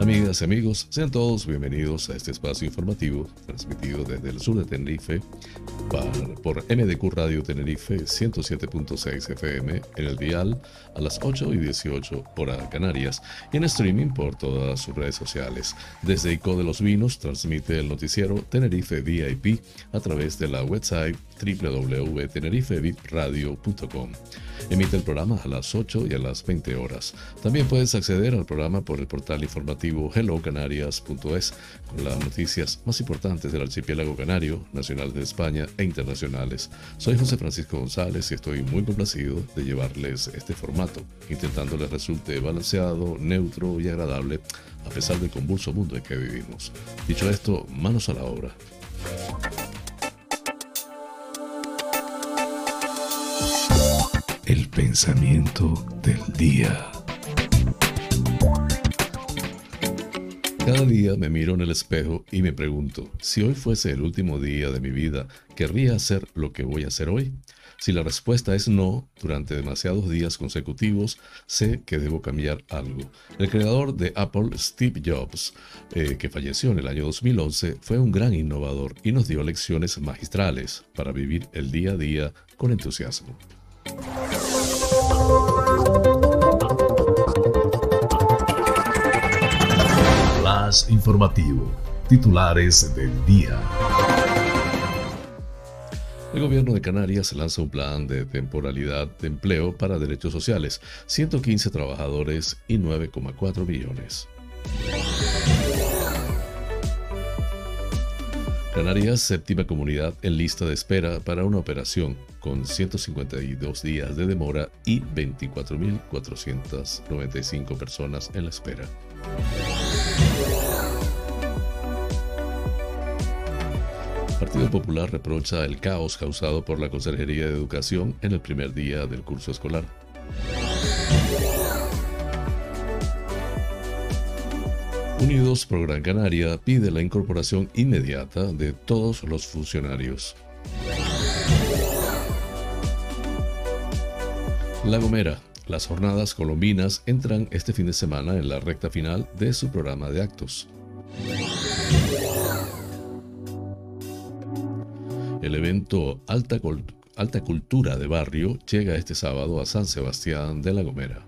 Amigas y amigos, sean todos bienvenidos a este espacio informativo transmitido desde el sur de Tenerife por MDQ Radio Tenerife 107.6 FM en el dial a las 8 y 18 hora Canarias y en streaming por todas sus redes sociales. Desde ICO de los Vinos transmite el noticiero Tenerife VIP a través de la website www.tenerifevipradio.com. Emite el programa a las 8 y a las 20 horas. También puedes acceder al programa por el portal informativo hellocanarias.es con las noticias más importantes del archipiélago canario, nacional de España e internacionales. Soy José Francisco González y estoy muy complacido de llevarles este formato, intentando les resulte balanceado, neutro y agradable a pesar del convulso mundo en que vivimos. Dicho esto, manos a la obra. El pensamiento del día. Cada día me miro en el espejo y me pregunto, si hoy fuese el último día de mi vida, ¿querría hacer lo que voy a hacer hoy? Si la respuesta es no, durante demasiados días consecutivos, sé que debo cambiar algo. El creador de Apple, Steve Jobs, eh, que falleció en el año 2011, fue un gran innovador y nos dio lecciones magistrales para vivir el día a día con entusiasmo. Informativo. Titulares del día. El gobierno de Canarias lanza un plan de temporalidad de empleo para derechos sociales, 115 trabajadores y 9,4 millones. Canarias, séptima comunidad en lista de espera para una operación, con 152 días de demora y 24.495 personas en la espera. Partido Popular reprocha el caos causado por la Consejería de Educación en el primer día del curso escolar. Unidos por Gran Canaria pide la incorporación inmediata de todos los funcionarios. La Gomera. Las jornadas colombinas entran este fin de semana en la recta final de su programa de actos. El evento Alta, Alta Cultura de Barrio llega este sábado a San Sebastián de la Gomera.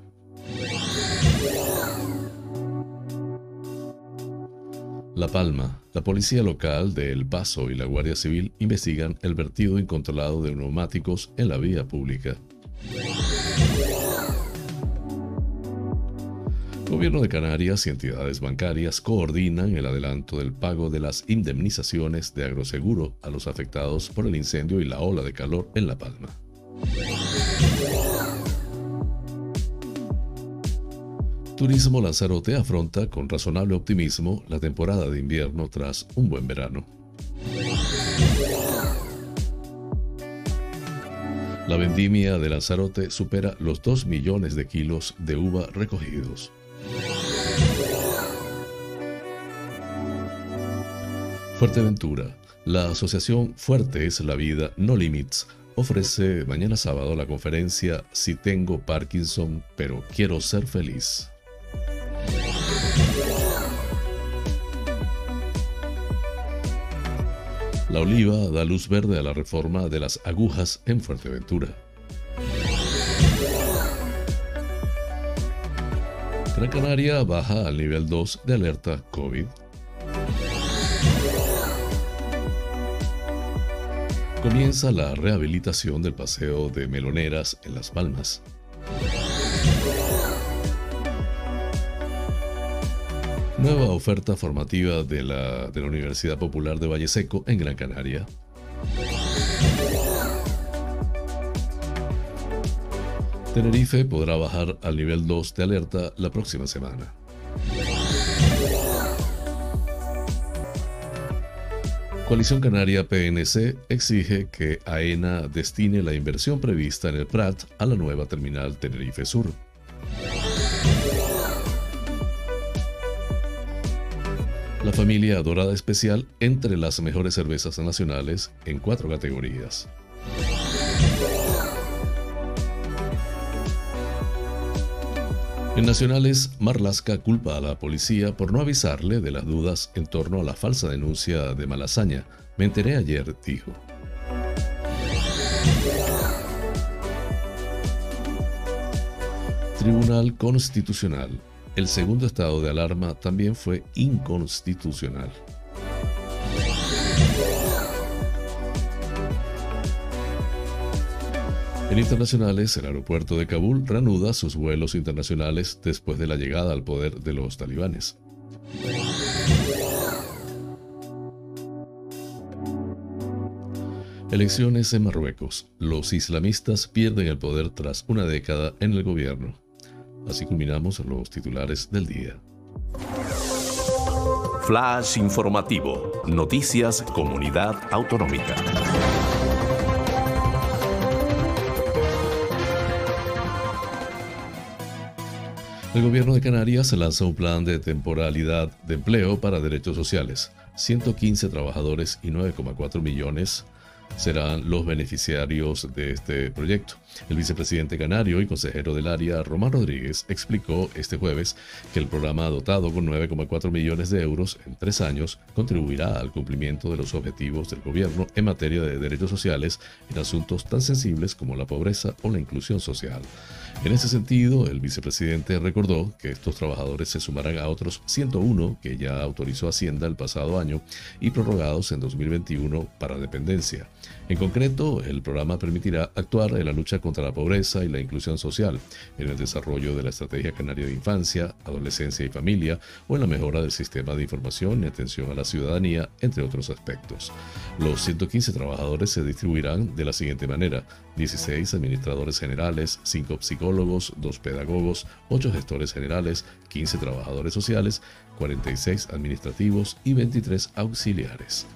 La Palma. La policía local de El Paso y la Guardia Civil investigan el vertido incontrolado de neumáticos en la vía pública. Gobierno de Canarias y entidades bancarias coordinan el adelanto del pago de las indemnizaciones de agroseguro a los afectados por el incendio y la ola de calor en La Palma. Turismo Lanzarote afronta con razonable optimismo la temporada de invierno tras un buen verano. La vendimia de Lanzarote supera los 2 millones de kilos de uva recogidos. Fuerteventura. La asociación Fuerte es la Vida No Limits ofrece mañana sábado la conferencia Si tengo Parkinson pero quiero ser feliz. La Oliva da luz verde a la reforma de las agujas en Fuerteventura. Gran Canaria baja al nivel 2 de alerta COVID. Comienza la rehabilitación del paseo de Meloneras en Las Palmas. Nueva oferta formativa de la, de la Universidad Popular de Valle Seco en Gran Canaria. Tenerife podrá bajar al nivel 2 de alerta la próxima semana. Coalición Canaria PNC exige que AENA destine la inversión prevista en el Prat a la nueva terminal Tenerife Sur. La familia Dorada Especial entre las mejores cervezas nacionales en cuatro categorías. En Nacionales, Marlasca culpa a la policía por no avisarle de las dudas en torno a la falsa denuncia de Malasaña. Me enteré ayer, dijo. Tribunal Constitucional. El segundo estado de alarma también fue inconstitucional. Internacionales, el aeropuerto de Kabul reanuda sus vuelos internacionales después de la llegada al poder de los talibanes. Elecciones en Marruecos. Los islamistas pierden el poder tras una década en el gobierno. Así culminamos los titulares del día. Flash informativo. Noticias Comunidad Autonómica. El gobierno de Canarias lanza un plan de temporalidad de empleo para derechos sociales. 115 trabajadores y 9,4 millones serán los beneficiarios de este proyecto. El vicepresidente canario y consejero del área, Román Rodríguez, explicó este jueves que el programa dotado con 9,4 millones de euros en tres años contribuirá al cumplimiento de los objetivos del gobierno en materia de derechos sociales en asuntos tan sensibles como la pobreza o la inclusión social. En ese sentido, el vicepresidente recordó que estos trabajadores se sumarán a otros 101 que ya autorizó Hacienda el pasado año y prorrogados en 2021 para dependencia. En concreto, el programa permitirá actuar en la lucha contra la pobreza y la inclusión social, en el desarrollo de la Estrategia Canaria de Infancia, Adolescencia y Familia o en la mejora del sistema de información y atención a la ciudadanía, entre otros aspectos. Los 115 trabajadores se distribuirán de la siguiente manera. 16 administradores generales, 5 psicólogos, 2 pedagogos, 8 gestores generales, 15 trabajadores sociales, 46 administrativos y 23 auxiliares.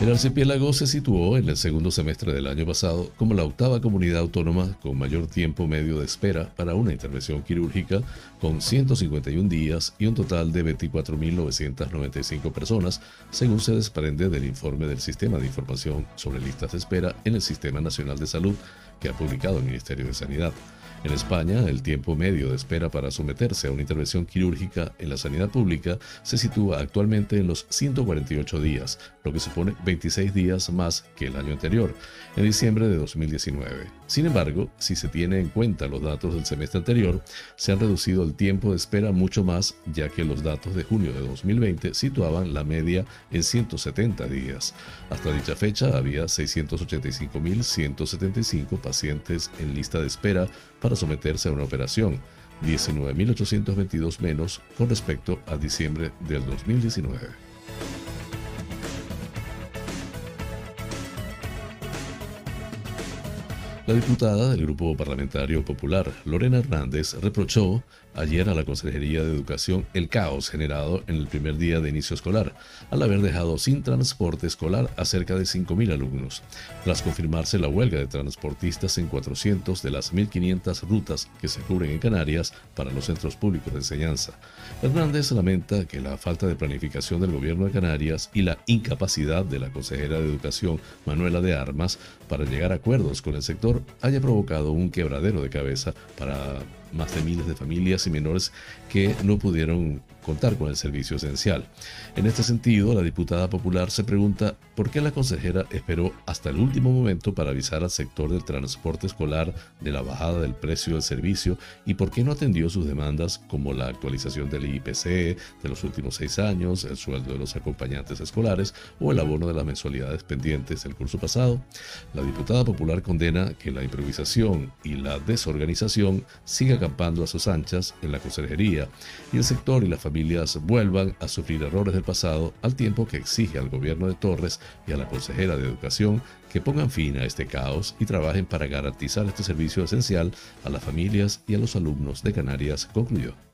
El archipiélago se situó en el segundo semestre del año pasado como la octava comunidad autónoma con mayor tiempo medio de espera para una intervención quirúrgica, con 151 días y un total de 24.995 personas, según se desprende del informe del Sistema de Información sobre Listas de Espera en el Sistema Nacional de Salud que ha publicado el Ministerio de Sanidad. En España, el tiempo medio de espera para someterse a una intervención quirúrgica en la sanidad pública se sitúa actualmente en los 148 días, lo que supone 26 días más que el año anterior, en diciembre de 2019. Sin embargo, si se tiene en cuenta los datos del semestre anterior, se han reducido el tiempo de espera mucho más, ya que los datos de junio de 2020 situaban la media en 170 días. Hasta dicha fecha había 685.175 pacientes en lista de espera para someterse a una operación, 19.822 menos con respecto a diciembre del 2019. La diputada del Grupo Parlamentario Popular, Lorena Hernández, reprochó ayer a la Consejería de Educación el caos generado en el primer día de inicio escolar, al haber dejado sin transporte escolar a cerca de 5.000 alumnos, tras confirmarse la huelga de transportistas en 400 de las 1.500 rutas que se cubren en Canarias para los centros públicos de enseñanza. Hernández lamenta que la falta de planificación del gobierno de Canarias y la incapacidad de la consejera de Educación, Manuela de Armas, para llegar a acuerdos con el sector haya provocado un quebradero de cabeza para más de miles de familias y menores que no pudieron contar con el servicio esencial. En este sentido, la diputada popular se pregunta por qué la consejera esperó hasta el último momento para avisar al sector del transporte escolar de la bajada del precio del servicio y por qué no atendió sus demandas como la actualización del IPC de los últimos seis años, el sueldo de los acompañantes escolares o el abono de las mensualidades pendientes del curso pasado. La diputada popular condena que la improvisación y la desorganización siga acampando a sus anchas en la conserjería y el sector y las familias vuelvan a sufrir errores del pasado al tiempo que exige al gobierno de Torres y a la consejera de Educación que pongan fin a este caos y trabajen para garantizar este servicio esencial a las familias y a los alumnos de Canarias, concluyó.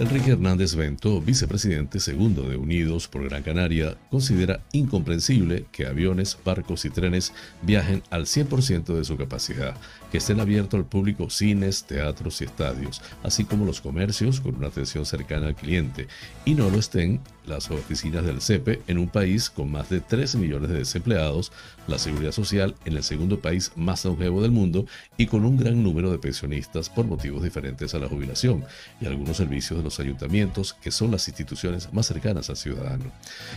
Enrique Hernández Bento, vicepresidente segundo de Unidos por Gran Canaria, considera incomprensible que aviones, barcos y trenes viajen al 100% de su capacidad, que estén abiertos al público cines, teatros y estadios, así como los comercios con una atención cercana al cliente, y no lo estén las oficinas del CEPE en un país con más de 13 millones de desempleados, la seguridad social en el segundo país más longevo del mundo y con un gran número de pensionistas por motivos diferentes a la jubilación y algunos servicios de los ayuntamientos que son las instituciones más cercanas al ciudadano.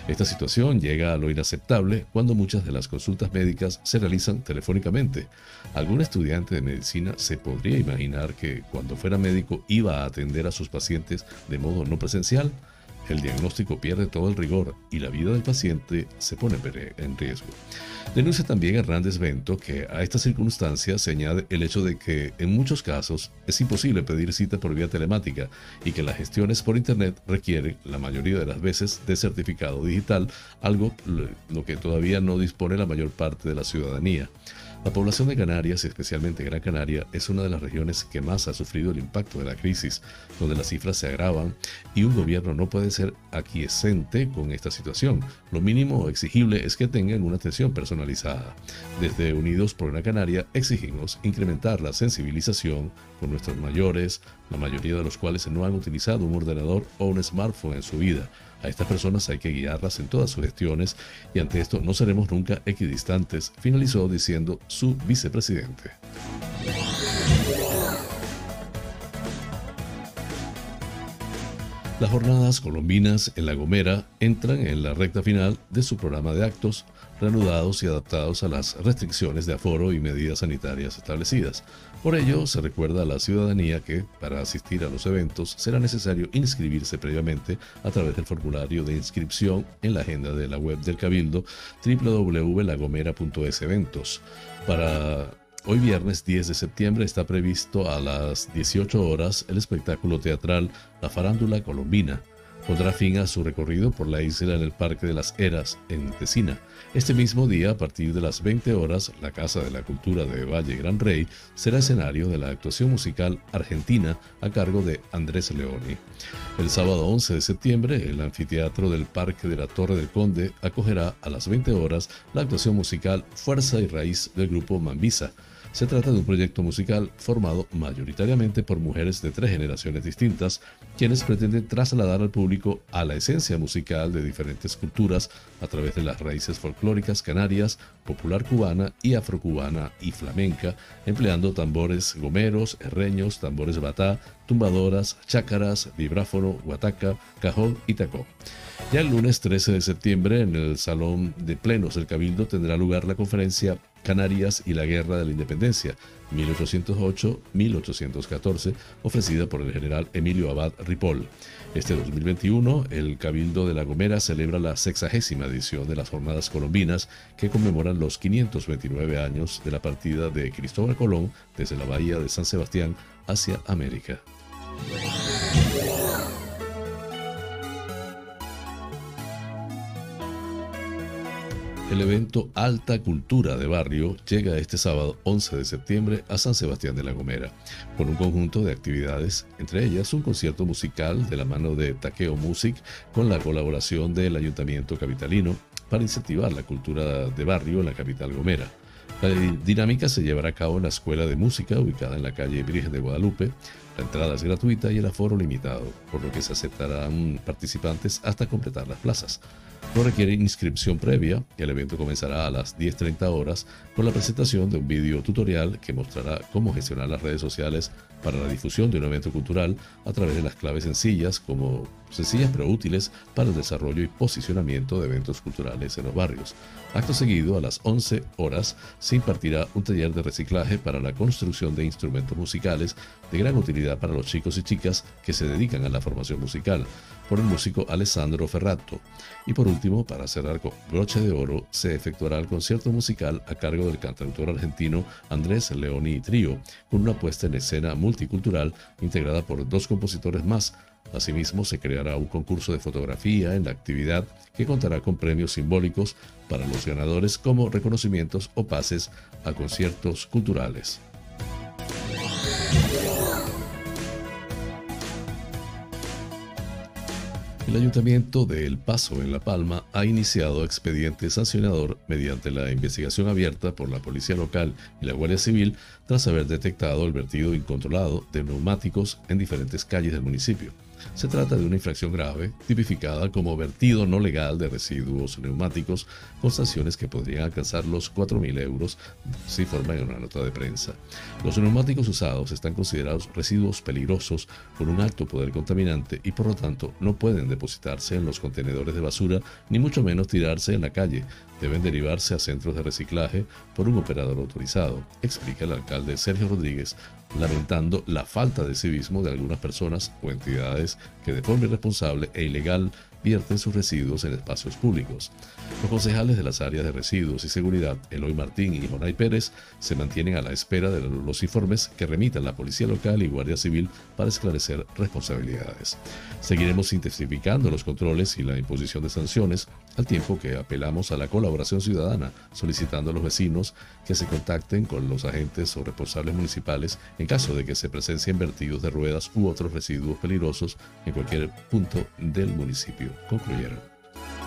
Esta situación llega a lo inaceptable cuando muchas de las consultas médicas se realizan telefónicamente. Algún estudiante de medicina se podría imaginar que cuando fuera médico iba a atender a sus pacientes de modo no presencial el diagnóstico pierde todo el rigor y la vida del paciente se pone en riesgo. Denuncia también Hernández Bento que a esta circunstancia se añade el hecho de que en muchos casos es imposible pedir cita por vía telemática y que las gestiones por Internet requieren la mayoría de las veces de certificado digital, algo lo que todavía no dispone la mayor parte de la ciudadanía. La población de Canarias, especialmente Gran Canaria, es una de las regiones que más ha sufrido el impacto de la crisis, donde las cifras se agravan y un gobierno no puede ser aquiescente con esta situación. Lo mínimo exigible es que tengan una atención personalizada. Desde Unidos por Gran Canaria exigimos incrementar la sensibilización con nuestros mayores, la mayoría de los cuales no han utilizado un ordenador o un smartphone en su vida a estas personas hay que guiarlas en todas sus gestiones y ante esto no seremos nunca equidistantes, finalizó diciendo su vicepresidente. Las jornadas colombinas en La Gomera entran en la recta final de su programa de actos reanudados y adaptados a las restricciones de aforo y medidas sanitarias establecidas. Por ello, se recuerda a la ciudadanía que, para asistir a los eventos, será necesario inscribirse previamente a través del formulario de inscripción en la agenda de la web del Cabildo www.lagomera.es eventos. Para Hoy viernes 10 de septiembre está previsto a las 18 horas el espectáculo teatral La Farándula Colombina, pondrá fin a su recorrido por la isla en el Parque de las Eras, en Tesina. Este mismo día, a partir de las 20 horas, la Casa de la Cultura de Valle Gran Rey será escenario de la actuación musical argentina a cargo de Andrés Leoni. El sábado 11 de septiembre, el anfiteatro del Parque de la Torre del Conde acogerá a las 20 horas la actuación musical Fuerza y Raíz del grupo Mambisa se trata de un proyecto musical formado mayoritariamente por mujeres de tres generaciones distintas, quienes pretenden trasladar al público a la esencia musical de diferentes culturas a través de las raíces folclóricas canarias, popular cubana y afrocubana y flamenca, empleando tambores gomeros, herreños, tambores batá, tumbadoras, chácaras, vibráfono, guataca, cajón y tacón. Ya el lunes 13 de septiembre, en el Salón de Plenos del Cabildo, tendrá lugar la conferencia Canarias y la Guerra de la Independencia, 1808-1814, ofrecida por el general Emilio Abad Ripoll. Este 2021, el Cabildo de La Gomera celebra la sexagésima edición de las Jornadas Colombinas que conmemoran los 529 años de la partida de Cristóbal Colón desde la bahía de San Sebastián hacia América. El evento Alta Cultura de Barrio llega este sábado 11 de septiembre a San Sebastián de la Gomera, con un conjunto de actividades, entre ellas un concierto musical de la mano de Taqueo Music con la colaboración del Ayuntamiento Capitalino para incentivar la cultura de barrio en la capital Gomera. La dinámica se llevará a cabo en la Escuela de Música ubicada en la calle Virgen de Guadalupe. La entrada es gratuita y el aforo limitado, por lo que se aceptarán participantes hasta completar las plazas. No requiere inscripción previa el evento comenzará a las 10.30 horas con la presentación de un video tutorial que mostrará cómo gestionar las redes sociales para la difusión de un evento cultural a través de las claves sencillas como sencillas pero útiles para el desarrollo y posicionamiento de eventos culturales en los barrios. Acto seguido, a las 11 horas, se impartirá un taller de reciclaje para la construcción de instrumentos musicales de gran utilidad para los chicos y chicas que se dedican a la formación musical, por el músico Alessandro Ferrato. Y por último, para cerrar con broche de oro, se efectuará el concierto musical a cargo del cantautor argentino Andrés Leoni Trío, con una puesta en escena multicultural integrada por dos compositores más, Asimismo, se creará un concurso de fotografía en la actividad que contará con premios simbólicos para los ganadores como reconocimientos o pases a conciertos culturales. Ayuntamiento de El Paso en La Palma ha iniciado expediente sancionador mediante la investigación abierta por la Policía Local y la Guardia Civil tras haber detectado el vertido incontrolado de neumáticos en diferentes calles del municipio. Se trata de una infracción grave, tipificada como vertido no legal de residuos neumáticos, con sanciones que podrían alcanzar los 4.000 euros, se informa en una nota de prensa. Los neumáticos usados están considerados residuos peligrosos con un alto poder contaminante y por lo tanto no pueden depositarse en los contenedores de basura ni mucho menos tirarse en la calle. Deben derivarse a centros de reciclaje por un operador autorizado, explica el alcalde Sergio Rodríguez lamentando la falta de civismo de algunas personas o entidades que de forma irresponsable e ilegal vierten sus residuos en espacios públicos. Los concejales de las áreas de residuos y seguridad, Eloy Martín y Jonay Pérez, se mantienen a la espera de los informes que remitan la Policía Local y Guardia Civil para esclarecer responsabilidades. Seguiremos intensificando los controles y la imposición de sanciones, al tiempo que apelamos a la colaboración ciudadana, solicitando a los vecinos que se contacten con los agentes o responsables municipales en caso de que se presencien vertidos de ruedas u otros residuos peligrosos en cualquier punto del municipio concluyeron.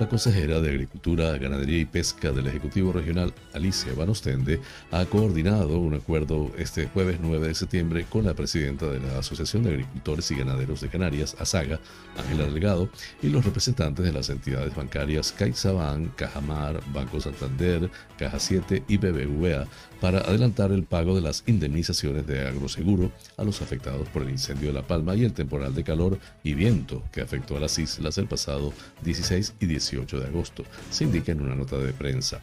La consejera de Agricultura, Ganadería y Pesca del Ejecutivo Regional, Alicia Van Ostende, ha coordinado un acuerdo este jueves 9 de septiembre con la presidenta de la Asociación de Agricultores y Ganaderos de Canarias, ASAGA, Ángela Delgado, y los representantes de las entidades bancarias CaixaBank, Cajamar, Banco Santander, Caja 7 y BBVA para adelantar el pago de las indemnizaciones de agroseguro a los afectados por el incendio de La Palma y el temporal de calor y viento que afectó a las islas el pasado 16 y 18 de agosto, se indica en una nota de prensa.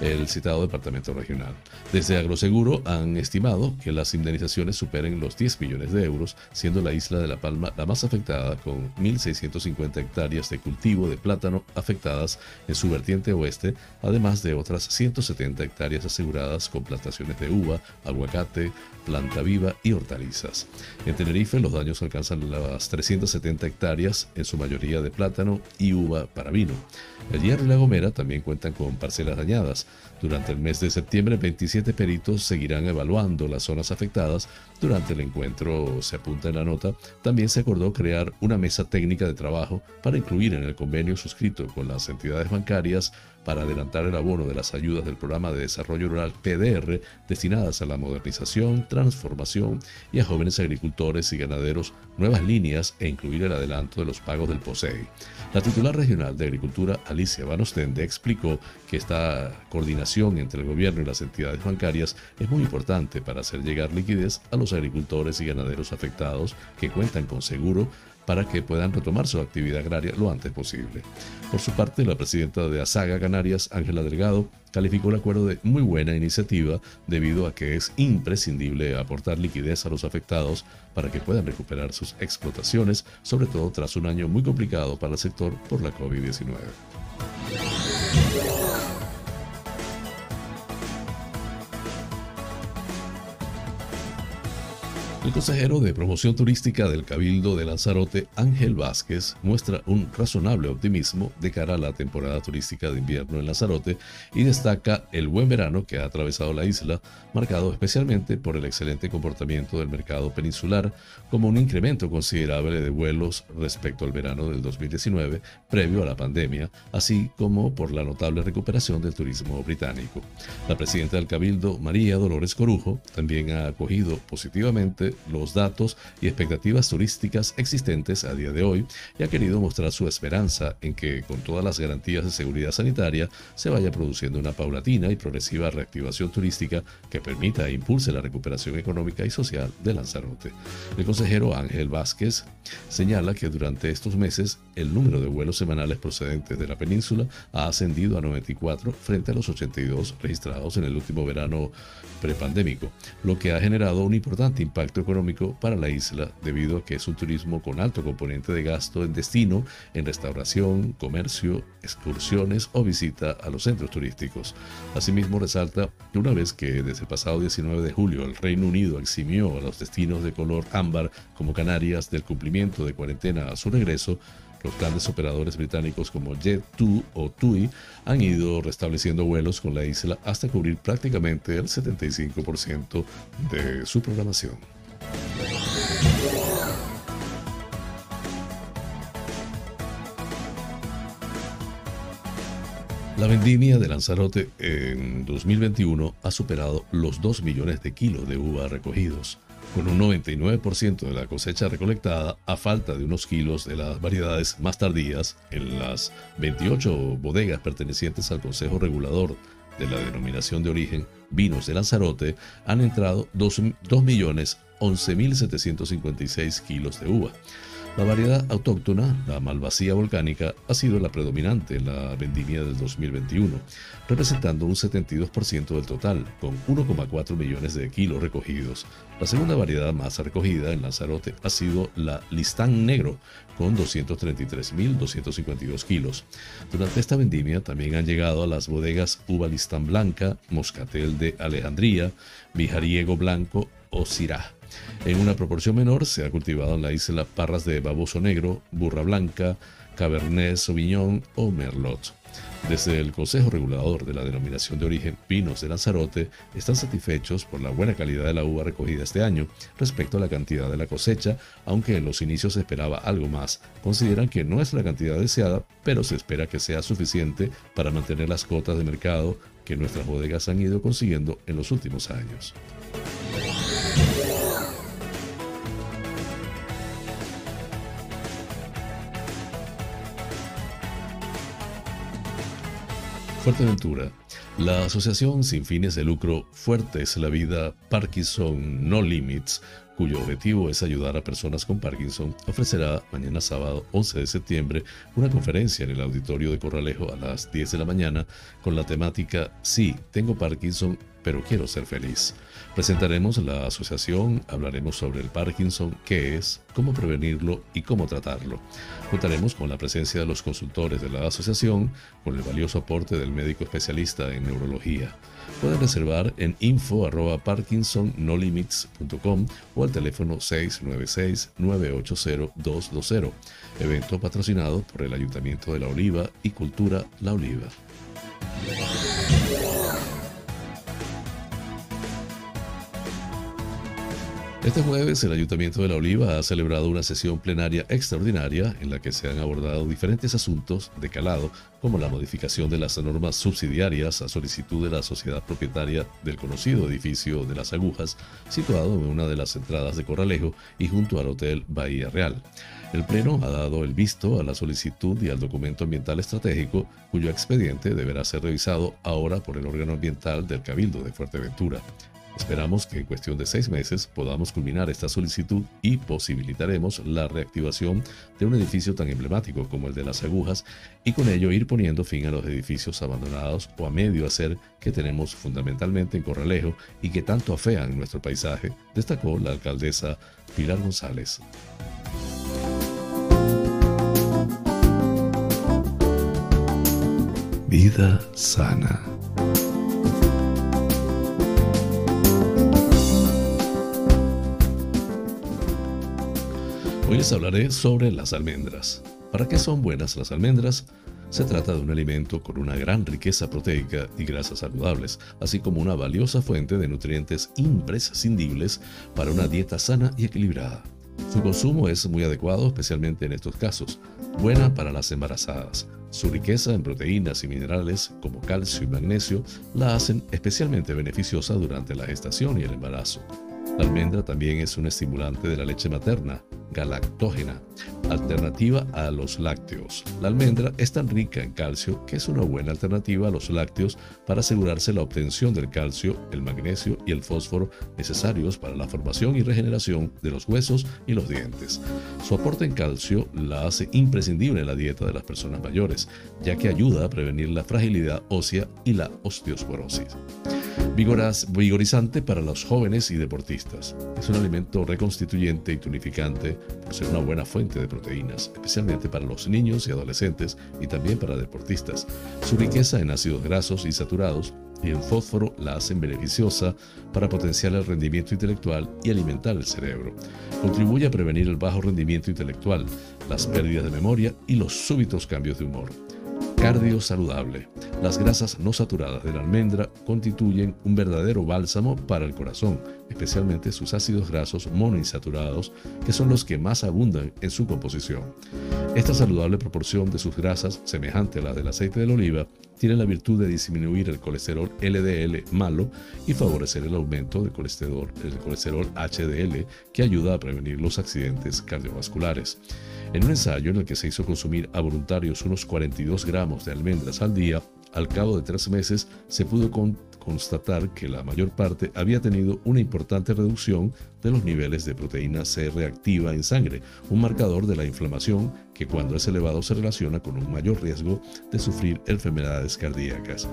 El citado departamento regional. Desde Agroseguro han estimado que las indemnizaciones superen los 10 millones de euros, siendo la isla de La Palma la más afectada con 1.650 hectáreas de cultivo de plátano afectadas en su vertiente oeste, además de otras 170 hectáreas aseguradas con plantaciones de uva, aguacate, planta viva y hortalizas. En Tenerife los daños alcanzan las 370 hectáreas, en su mayoría de plátano y uva para vino. El Hierro y La Gomera también cuentan con parcelas dañadas. Durante el mes de septiembre, 27 peritos seguirán evaluando las zonas afectadas. Durante el encuentro, se apunta en la nota, también se acordó crear una mesa técnica de trabajo para incluir en el convenio suscrito con las entidades bancarias para adelantar el abono de las ayudas del Programa de Desarrollo Rural PDR destinadas a la modernización, transformación y a jóvenes agricultores y ganaderos nuevas líneas e incluir el adelanto de los pagos del POSEI. La titular regional de Agricultura, Alicia Van Ostende, explicó que esta coordinación entre el gobierno y las entidades bancarias es muy importante para hacer llegar liquidez a los agricultores y ganaderos afectados que cuentan con seguro para que puedan retomar su actividad agraria lo antes posible. Por su parte, la presidenta de Asaga Canarias, Ángela Delgado, calificó el acuerdo de muy buena iniciativa debido a que es imprescindible aportar liquidez a los afectados para que puedan recuperar sus explotaciones, sobre todo tras un año muy complicado para el sector por la COVID-19. El consejero de promoción turística del Cabildo de Lanzarote, Ángel Vázquez, muestra un razonable optimismo de cara a la temporada turística de invierno en Lanzarote y destaca el buen verano que ha atravesado la isla, marcado especialmente por el excelente comportamiento del mercado peninsular, como un incremento considerable de vuelos respecto al verano del 2019, previo a la pandemia, así como por la notable recuperación del turismo británico. La presidenta del Cabildo, María Dolores Corujo, también ha acogido positivamente los datos y expectativas turísticas existentes a día de hoy y ha querido mostrar su esperanza en que, con todas las garantías de seguridad sanitaria, se vaya produciendo una paulatina y progresiva reactivación turística que permita e impulse la recuperación económica y social de Lanzarote. El consejero Ángel Vázquez señala que durante estos meses el número de vuelos semanales procedentes de la península ha ascendido a 94 frente a los 82 registrados en el último verano prepandémico, lo que ha generado un importante impacto económico para la isla debido a que es un turismo con alto componente de gasto en destino, en restauración, comercio, excursiones o visita a los centros turísticos. Asimismo, resalta que una vez que desde el pasado 19 de julio el Reino Unido eximió a los destinos de color ámbar como Canarias del cumplimiento de cuarentena a su regreso, los grandes operadores británicos como Jet2 o TUI han ido restableciendo vuelos con la isla hasta cubrir prácticamente el 75% de su programación. La vendimia de Lanzarote en 2021 ha superado los 2 millones de kilos de uva recogidos, con un 99% de la cosecha recolectada a falta de unos kilos de las variedades más tardías en las 28 bodegas pertenecientes al Consejo Regulador de la denominación de origen Vinos de Lanzarote han entrado 2.011.756 kilos de uva. La variedad autóctona, la malvasía volcánica, ha sido la predominante en la vendimia del 2021, representando un 72% del total, con 1,4 millones de kilos recogidos. La segunda variedad más recogida en Lanzarote ha sido la Listán Negro, con 233.252 kilos. Durante esta vendimia también han llegado a las bodegas Uva Listán Blanca, Moscatel de Alejandría, Vijariego Blanco o Syrah. En una proporción menor se ha cultivado en la isla parras de baboso negro, burra blanca, cabernet sauvignon o merlot. Desde el Consejo Regulador de la Denominación de Origen Pinos de Lanzarote están satisfechos por la buena calidad de la uva recogida este año respecto a la cantidad de la cosecha, aunque en los inicios se esperaba algo más. Consideran que no es la cantidad deseada, pero se espera que sea suficiente para mantener las cotas de mercado que nuestras bodegas han ido consiguiendo en los últimos años. Fuerteventura. La asociación sin fines de lucro Fuertes la Vida Parkinson No Limits, cuyo objetivo es ayudar a personas con Parkinson, ofrecerá mañana sábado 11 de septiembre una conferencia en el auditorio de Corralejo a las 10 de la mañana con la temática Sí, tengo Parkinson, pero quiero ser feliz. Presentaremos la asociación, hablaremos sobre el Parkinson, qué es, cómo prevenirlo y cómo tratarlo. Contaremos con la presencia de los consultores de la asociación, con el valioso aporte del médico especialista en neurología. Pueden reservar en info@parkinsonnolimits.com o al teléfono 696-980-220. Evento patrocinado por el Ayuntamiento de La Oliva y Cultura La Oliva. Este jueves el Ayuntamiento de La Oliva ha celebrado una sesión plenaria extraordinaria en la que se han abordado diferentes asuntos de calado, como la modificación de las normas subsidiarias a solicitud de la sociedad propietaria del conocido edificio de las Agujas, situado en una de las entradas de Corralejo y junto al Hotel Bahía Real. El Pleno ha dado el visto a la solicitud y al documento ambiental estratégico, cuyo expediente deberá ser revisado ahora por el órgano ambiental del Cabildo de Fuerteventura. Esperamos que en cuestión de seis meses podamos culminar esta solicitud y posibilitaremos la reactivación de un edificio tan emblemático como el de las agujas y con ello ir poniendo fin a los edificios abandonados o a medio hacer que tenemos fundamentalmente en Corralejo y que tanto afean nuestro paisaje, destacó la alcaldesa Pilar González. Vida sana. Hoy les hablaré sobre las almendras. ¿Para qué son buenas las almendras? Se trata de un alimento con una gran riqueza proteica y grasas saludables, así como una valiosa fuente de nutrientes imprescindibles para una dieta sana y equilibrada. Su consumo es muy adecuado, especialmente en estos casos, buena para las embarazadas. Su riqueza en proteínas y minerales como calcio y magnesio la hacen especialmente beneficiosa durante la gestación y el embarazo. La almendra también es un estimulante de la leche materna, galactógena, alternativa a los lácteos. La almendra es tan rica en calcio que es una buena alternativa a los lácteos para asegurarse la obtención del calcio, el magnesio y el fósforo necesarios para la formación y regeneración de los huesos y los dientes. Su aporte en calcio la hace imprescindible en la dieta de las personas mayores, ya que ayuda a prevenir la fragilidad ósea y la osteosporosis. vigorizante para los jóvenes y deportistas. Es un alimento reconstituyente y tonificante por ser una buena fuente de proteínas, especialmente para los niños y adolescentes y también para deportistas. Su riqueza en ácidos grasos y saturados y en fósforo la hacen beneficiosa para potenciar el rendimiento intelectual y alimentar el cerebro. Contribuye a prevenir el bajo rendimiento intelectual, las pérdidas de memoria y los súbitos cambios de humor. Cardio saludable. Las grasas no saturadas de la almendra constituyen un verdadero bálsamo para el corazón, especialmente sus ácidos grasos monoinsaturados, que son los que más abundan en su composición. Esta saludable proporción de sus grasas, semejante a la del aceite de oliva, tiene la virtud de disminuir el colesterol LDL malo y favorecer el aumento del colesterol, el colesterol HDL, que ayuda a prevenir los accidentes cardiovasculares. En un ensayo en el que se hizo consumir a voluntarios unos 42 gramos de almendras al día, al cabo de tres meses se pudo constatar que la mayor parte había tenido una importante reducción de los niveles de proteína C reactiva en sangre, un marcador de la inflamación que cuando es elevado se relaciona con un mayor riesgo de sufrir enfermedades cardíacas.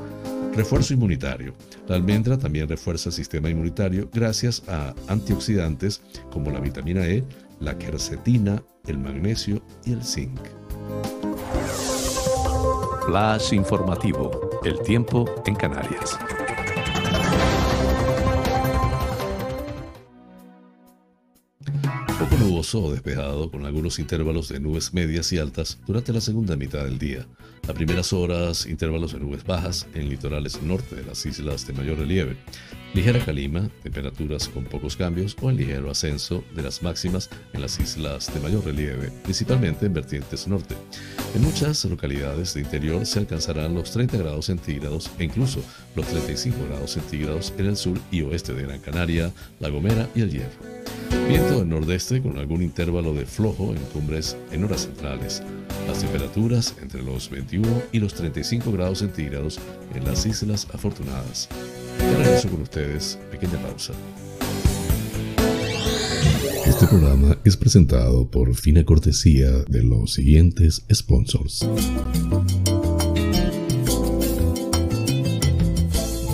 Refuerzo inmunitario. La almendra también refuerza el sistema inmunitario gracias a antioxidantes como la vitamina E, la quercetina, el magnesio y el zinc. Flash informativo. El tiempo en Canarias. Nuboso o despejado con algunos intervalos de nubes medias y altas durante la segunda mitad del día. A primeras horas, intervalos de nubes bajas en litorales norte de las islas de mayor relieve. Ligera calima, temperaturas con pocos cambios o en ligero ascenso de las máximas en las islas de mayor relieve, principalmente en vertientes norte. En muchas localidades de interior se alcanzarán los 30 grados centígrados e incluso los 35 grados centígrados en el sur y oeste de Gran Canaria, La Gomera y el Hierro. Viento del nordeste con algún intervalo de flojo en cumbres en horas centrales. Las temperaturas entre los 21 y los 35 grados centígrados en las Islas Afortunadas. Ya regreso con ustedes. Pequeña pausa. Este programa es presentado por fina cortesía de los siguientes sponsors.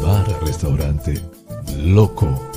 Bar Restaurante Loco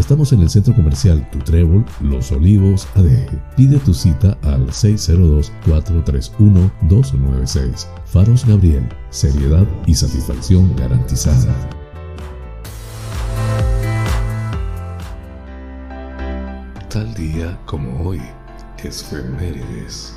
Estamos en el centro comercial Tu Trébol, Los Olivos, ADG. Pide tu cita al 602-431-296. Faros Gabriel, seriedad y satisfacción garantizada. Tal día como hoy, es Femérides.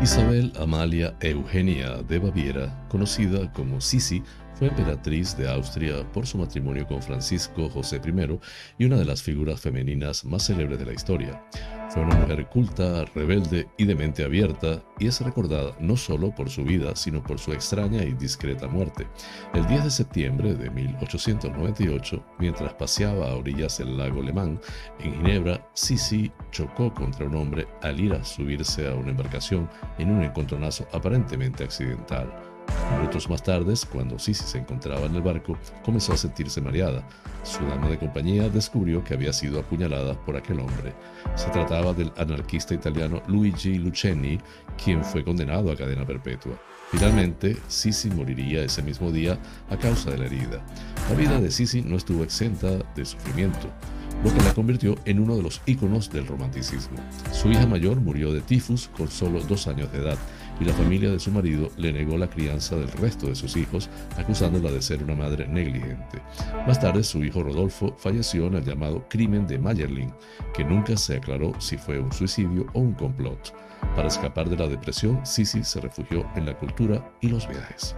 Isabel Amalia Eugenia de Baviera, conocida como Sisi, fue emperatriz de Austria por su matrimonio con Francisco José I y una de las figuras femeninas más célebres de la historia. Fue una mujer culta, rebelde y de mente abierta, y es recordada no solo por su vida, sino por su extraña y discreta muerte. El 10 de septiembre de 1898, mientras paseaba a orillas del lago Le Mans, en Ginebra, Sisi chocó contra un hombre al ir a subirse a una embarcación en un encontronazo aparentemente accidental. Minutos más tarde, cuando Sisi se encontraba en el barco, comenzó a sentirse mareada. Su dama de compañía descubrió que había sido apuñalada por aquel hombre. Se trataba del anarquista italiano Luigi Luceni, quien fue condenado a cadena perpetua. Finalmente, Sisi moriría ese mismo día a causa de la herida. La vida de Sisi no estuvo exenta de sufrimiento lo que la convirtió en uno de los íconos del romanticismo. Su hija mayor murió de tifus con solo dos años de edad y la familia de su marido le negó la crianza del resto de sus hijos, acusándola de ser una madre negligente. Más tarde, su hijo Rodolfo falleció en el llamado crimen de Mayerling, que nunca se aclaró si fue un suicidio o un complot. Para escapar de la depresión, Sisi se refugió en la cultura y los viajes.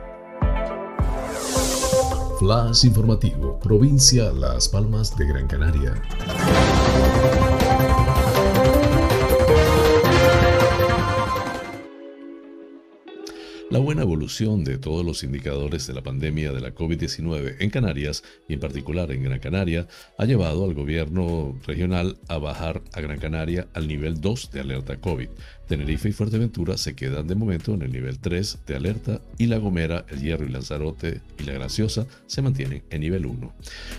Flash informativo, provincia Las Palmas de Gran Canaria. La buena evolución de todos los indicadores de la pandemia de la COVID-19 en Canarias y en particular en Gran Canaria ha llevado al gobierno regional a bajar a Gran Canaria al nivel 2 de alerta COVID. Tenerife y Fuerteventura se quedan de momento en el nivel 3 de alerta y La Gomera, El Hierro y Lanzarote y La Graciosa se mantienen en nivel 1.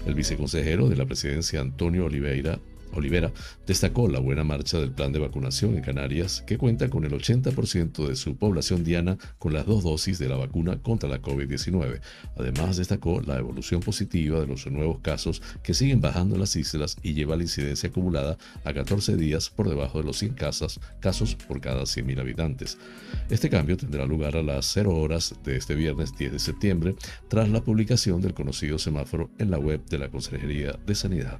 El viceconsejero de la presidencia Antonio Oliveira Olivera destacó la buena marcha del plan de vacunación en Canarias, que cuenta con el 80% de su población diana con las dos dosis de la vacuna contra la COVID-19. Además, destacó la evolución positiva de los nuevos casos que siguen bajando en las islas y lleva la incidencia acumulada a 14 días por debajo de los 100 casos, casos por cada 100.000 habitantes. Este cambio tendrá lugar a las 0 horas de este viernes 10 de septiembre, tras la publicación del conocido semáforo en la web de la Consejería de Sanidad.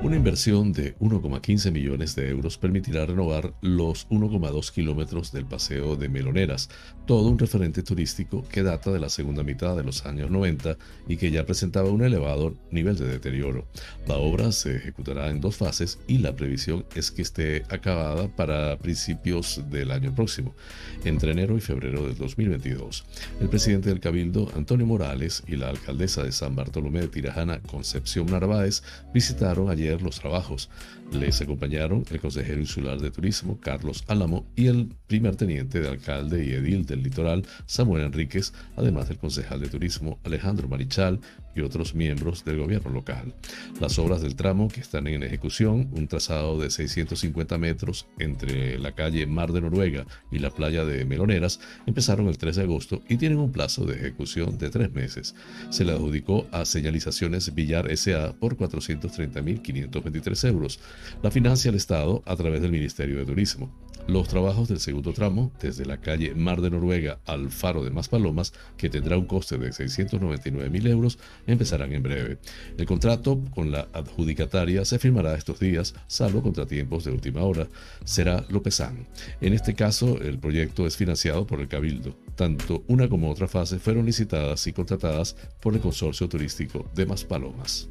Una inversión de 1,15 millones de euros permitirá renovar los 1,2 kilómetros del Paseo de Meloneras, todo un referente turístico que data de la segunda mitad de los años 90 y que ya presentaba un elevado nivel de deterioro. La obra se ejecutará en dos fases y la previsión es que esté acabada para principios del año próximo, entre enero y febrero del 2022. El presidente del Cabildo, Antonio Morales, y la alcaldesa de San Bartolomé de Tirajana, Concepción Narváez, visitaron ayer los trabajos. Les acompañaron el consejero insular de turismo, Carlos Álamo, y el primer teniente de alcalde y edil del litoral, Samuel Enríquez, además del concejal de turismo, Alejandro Marichal, y otros miembros del gobierno local. Las obras del tramo que están en ejecución, un trazado de 650 metros entre la calle Mar de Noruega y la playa de Meloneras, empezaron el 3 de agosto y tienen un plazo de ejecución de tres meses. Se le adjudicó a Señalizaciones Villar S.A. por 430.523 euros. La financia el Estado a través del Ministerio de Turismo. Los trabajos del segundo tramo, desde la calle Mar de Noruega al faro de Maspalomas, que tendrá un coste de 699.000 euros, empezarán en breve. El contrato con la adjudicataria se firmará estos días, salvo contratiempos de última hora. Será Lopezán. En este caso, el proyecto es financiado por el Cabildo. Tanto una como otra fase fueron licitadas y contratadas por el Consorcio Turístico de Maspalomas.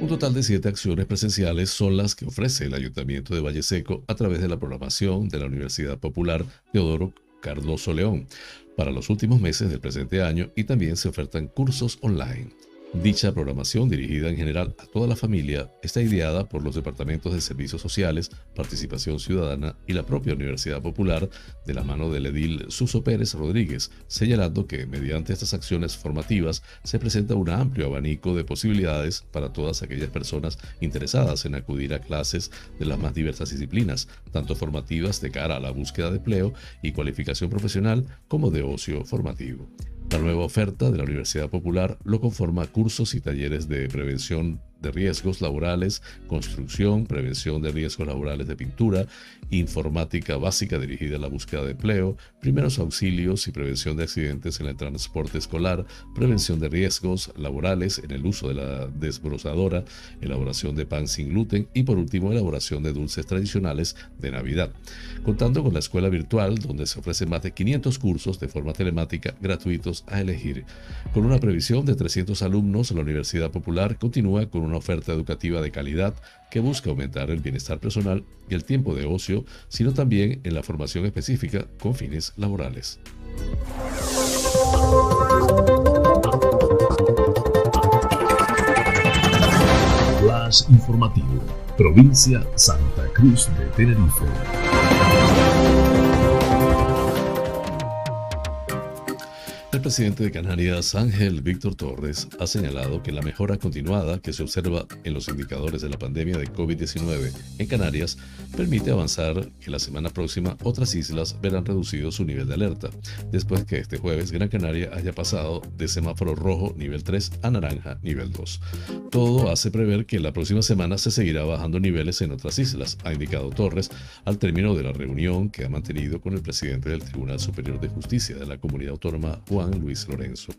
Un total de siete acciones presenciales son las que ofrece el Ayuntamiento de Valle Seco a través de la programación de la Universidad Popular Teodoro Cardoso León. para los últimos meses del presente año y también se ofertan cursos online. Dicha programación, dirigida en general a toda la familia, está ideada por los departamentos de servicios sociales, participación ciudadana y la propia Universidad Popular de la mano del edil Suso Pérez Rodríguez, señalando que mediante estas acciones formativas se presenta un amplio abanico de posibilidades para todas aquellas personas interesadas en acudir a clases de las más diversas disciplinas, tanto formativas de cara a la búsqueda de empleo y cualificación profesional como de ocio formativo. La nueva oferta de la Universidad Popular lo conforma cursos y talleres de prevención de riesgos laborales, construcción, prevención de riesgos laborales de pintura, informática básica dirigida a la búsqueda de empleo, primeros auxilios y prevención de accidentes en el transporte escolar, prevención de riesgos laborales en el uso de la desbrozadora, elaboración de pan sin gluten y por último elaboración de dulces tradicionales de Navidad. Contando con la escuela virtual donde se ofrecen más de 500 cursos de forma telemática gratuitos a elegir. Con una previsión de 300 alumnos, la Universidad Popular continúa con una oferta educativa de calidad que busca aumentar el bienestar personal y el tiempo de ocio, sino también en la formación específica con fines laborales. Informativo, provincia Santa Cruz de Tenerife. El presidente de Canarias, Ángel Víctor Torres, ha señalado que la mejora continuada que se observa en los indicadores de la pandemia de COVID-19 en Canarias permite avanzar que la semana próxima otras islas verán reducido su nivel de alerta, después que este jueves Gran Canaria haya pasado de semáforo rojo nivel 3 a naranja nivel 2. Todo hace prever que la próxima semana se seguirá bajando niveles en otras islas, ha indicado Torres al término de la reunión que ha mantenido con el presidente del Tribunal Superior de Justicia de la Comunidad Autónoma, Juan Luis Lorenzo.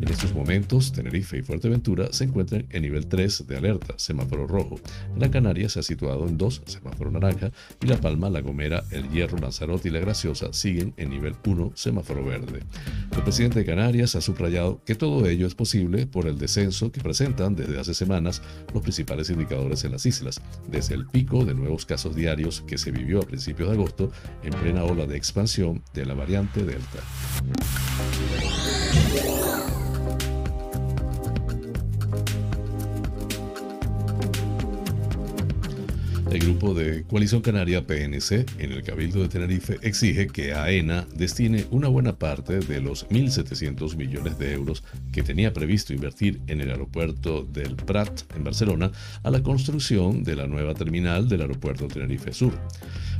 En estos momentos, Tenerife y Fuerteventura se encuentran en nivel 3 de alerta, semáforo rojo. La Canaria se ha situado en 2, semáforo naranja, y La Palma, La Gomera, El Hierro, Lanzarote y La Graciosa siguen en nivel 1, semáforo verde. El presidente de Canarias ha subrayado que todo ello es posible por el descenso que presentan desde hace semanas los principales indicadores en las islas, desde el pico de nuevos casos diarios que se vivió a principios de agosto en plena ola de expansión de la variante Delta. El grupo de Coalición Canaria PNC en el Cabildo de Tenerife exige que AENA destine una buena parte de los 1.700 millones de euros que tenía previsto invertir en el aeropuerto del Prat en Barcelona a la construcción de la nueva terminal del aeropuerto Tenerife Sur.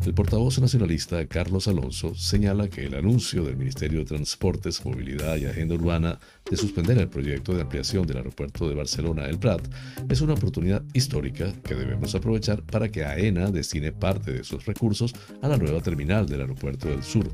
El portavoz nacionalista Carlos Alonso señala que el anuncio del Ministerio de Transportes, Movilidad y Agenda Urbana de suspender el proyecto de ampliación del aeropuerto de Barcelona El Prat es una oportunidad histórica que debemos aprovechar para que AENA destine parte de sus recursos a la nueva terminal del aeropuerto del sur.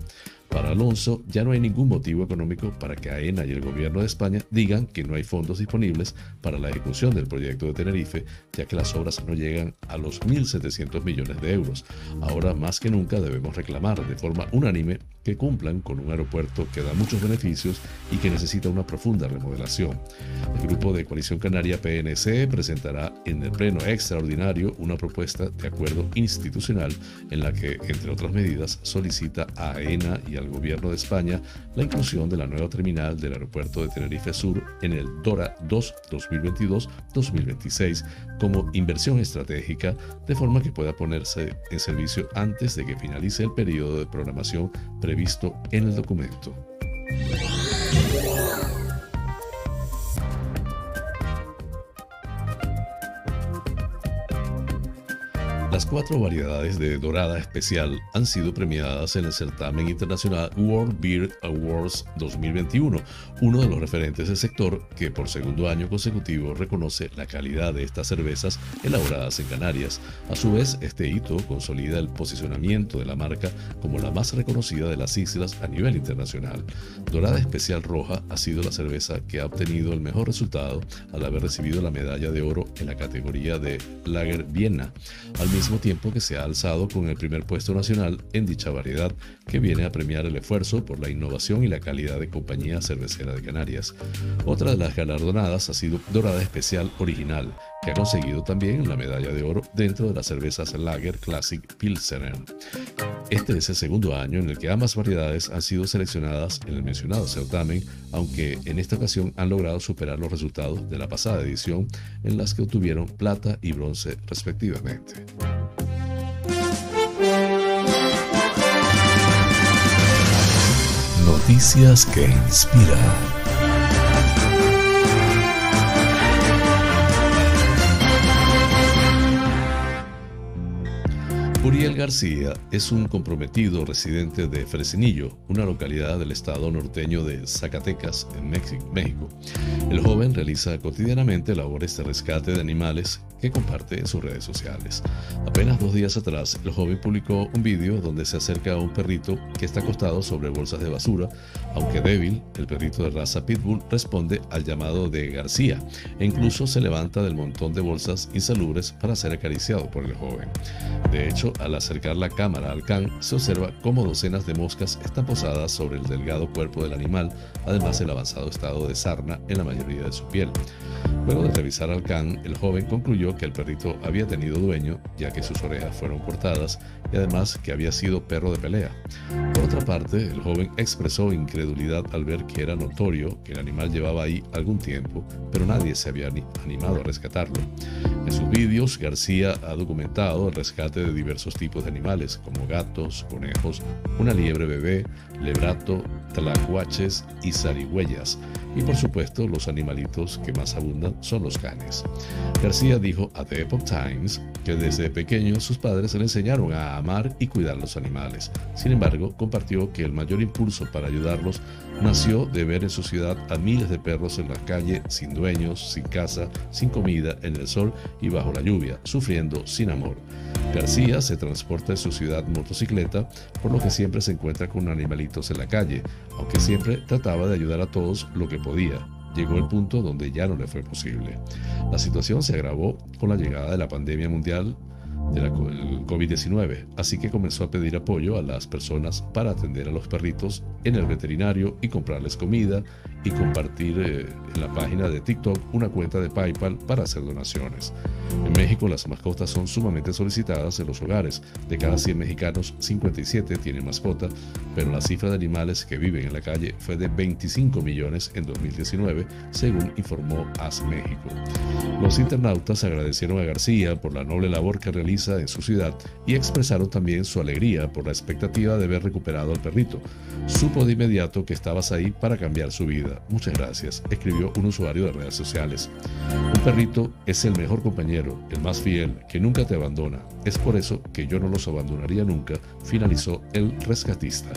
Para Alonso, ya no hay ningún motivo económico para que AENA y el gobierno de España digan que no hay fondos disponibles para la ejecución del proyecto de Tenerife, ya que las obras no llegan a los 1.700 millones de euros. Ahora más que nunca debemos reclamar de forma unánime que cumplan con un aeropuerto que da muchos beneficios y que necesita una profunda remodelación. El grupo de Coalición Canaria PNC presentará en el Pleno Extraordinario una propuesta de acuerdo institucional en la que, entre otras medidas, solicita a AENA y al Gobierno de España la inclusión de la nueva terminal del aeropuerto de Tenerife Sur en el DORA 2 2022-2026 como inversión estratégica de forma que pueda ponerse en servicio antes de que finalice el periodo de programación previsto en el documento. Las cuatro variedades de dorada especial han sido premiadas en el certamen internacional World Beer Awards 2021, uno de los referentes del sector que por segundo año consecutivo reconoce la calidad de estas cervezas elaboradas en Canarias. A su vez, este hito consolida el posicionamiento de la marca como la más reconocida de las islas a nivel internacional. Dorada Especial Roja ha sido la cerveza que ha obtenido el mejor resultado al haber recibido la medalla de oro en la categoría de Lager Viena. Al mismo mismo tiempo que se ha alzado con el primer puesto nacional en dicha variedad, que viene a premiar el esfuerzo por la innovación y la calidad de compañía cervecera de Canarias. Otra de las galardonadas ha sido Dorada Especial Original, que ha conseguido también la medalla de oro dentro de las cervezas Lager Classic Pilsener. Este es el segundo año en el que ambas variedades han sido seleccionadas en el mencionado certamen, aunque en esta ocasión han logrado superar los resultados de la pasada edición en las que obtuvieron plata y bronce respectivamente. Noticias que inspiran. Uriel García es un comprometido residente de Fresinillo, una localidad del estado norteño de Zacatecas, en México. El joven realiza cotidianamente labores de rescate de animales que comparte en sus redes sociales. Apenas dos días atrás, el joven publicó un vídeo donde se acerca a un perrito que está acostado sobre bolsas de basura. Aunque débil, el perrito de raza Pitbull responde al llamado de García e incluso se levanta del montón de bolsas insalubres para ser acariciado por el joven. De hecho, al acercar la cámara al can, se observa cómo docenas de moscas están posadas sobre el delgado cuerpo del animal, además del avanzado estado de sarna en la mayoría de su piel. Luego de revisar al can, el joven concluyó que el perrito había tenido dueño, ya que sus orejas fueron cortadas, y además que había sido perro de pelea. Por otra parte, el joven expresó incredulidad al ver que era notorio que el animal llevaba ahí algún tiempo, pero nadie se había animado a rescatarlo. En sus vídeos, García ha documentado el rescate de diversos tipos de animales, como gatos, conejos, una liebre bebé, lebrato, tlacuaches y zarigüeyas, y por supuesto los animalitos que más abundan son los canes. García dijo a The Epoch Times que desde pequeño sus padres le enseñaron a amar y cuidar los animales. Sin embargo, compartió que el mayor impulso para ayudarlos nació de ver en su ciudad a miles de perros en la calle sin dueños, sin casa, sin comida, en el sol y bajo la lluvia, sufriendo sin amor. García se transporta en su ciudad motocicleta, por lo que siempre se encuentra con animalitos en la calle, aunque siempre trataba de ayudar a todos lo que podía. Llegó el punto donde ya no le fue posible. La situación se agravó con la llegada de la pandemia mundial de la COVID-19, así que comenzó a pedir apoyo a las personas para atender a los perritos en el veterinario y comprarles comida y compartir eh, en la página de TikTok una cuenta de PayPal para hacer donaciones. En México las mascotas son sumamente solicitadas en los hogares. De cada 100 mexicanos, 57 tienen mascota, pero la cifra de animales que viven en la calle fue de 25 millones en 2019, según informó AS México. Los internautas agradecieron a García por la noble labor que realiza en su ciudad y expresaron también su alegría por la expectativa de ver recuperado al perrito. Supo de inmediato que estabas ahí para cambiar su vida. Muchas gracias, escribió un usuario de redes sociales. Un perrito es el mejor compañero, el más fiel, que nunca te abandona. Es por eso que yo no los abandonaría nunca, finalizó el rescatista.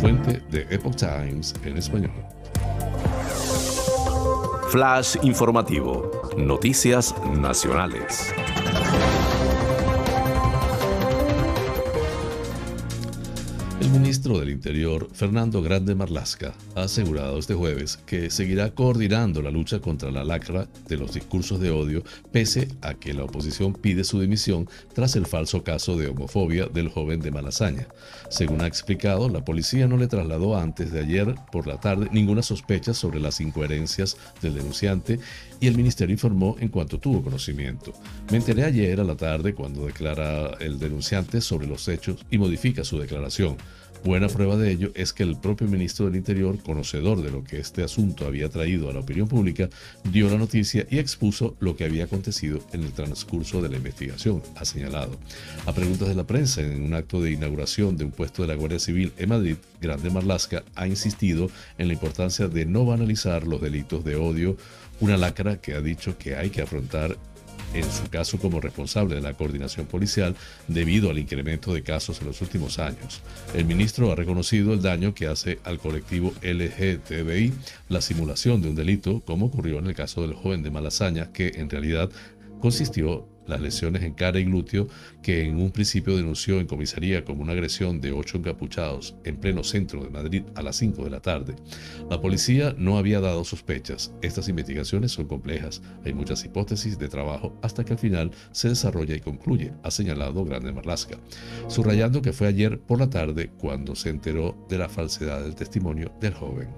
Fuente de Epoch Times en español. Flash informativo. Noticias nacionales. El ministro del Interior, Fernando Grande Marlasca, ha asegurado este jueves que seguirá coordinando la lucha contra la lacra de los discursos de odio, pese a que la oposición pide su dimisión tras el falso caso de homofobia del joven de Malasaña. Según ha explicado, la policía no le trasladó antes de ayer por la tarde ninguna sospecha sobre las incoherencias del denunciante y el ministerio informó en cuanto tuvo conocimiento. Me enteré ayer a la tarde cuando declara el denunciante sobre los hechos y modifica su declaración. Buena prueba de ello es que el propio ministro del Interior, conocedor de lo que este asunto había traído a la opinión pública, dio la noticia y expuso lo que había acontecido en el transcurso de la investigación, ha señalado. A preguntas de la prensa en un acto de inauguración de un puesto de la Guardia Civil en Madrid, Grande Marlasca ha insistido en la importancia de no banalizar los delitos de odio, una lacra que ha dicho que hay que afrontar en su caso como responsable de la coordinación policial debido al incremento de casos en los últimos años. El ministro ha reconocido el daño que hace al colectivo LGTBI la simulación de un delito, como ocurrió en el caso del joven de Malasaña, que en realidad consistió las lesiones en cara y glúteo que en un principio denunció en comisaría como una agresión de ocho encapuchados en pleno centro de Madrid a las 5 de la tarde. La policía no había dado sospechas. Estas investigaciones son complejas. Hay muchas hipótesis de trabajo hasta que al final se desarrolla y concluye, ha señalado Grande Marlasca, subrayando que fue ayer por la tarde cuando se enteró de la falsedad del testimonio del joven.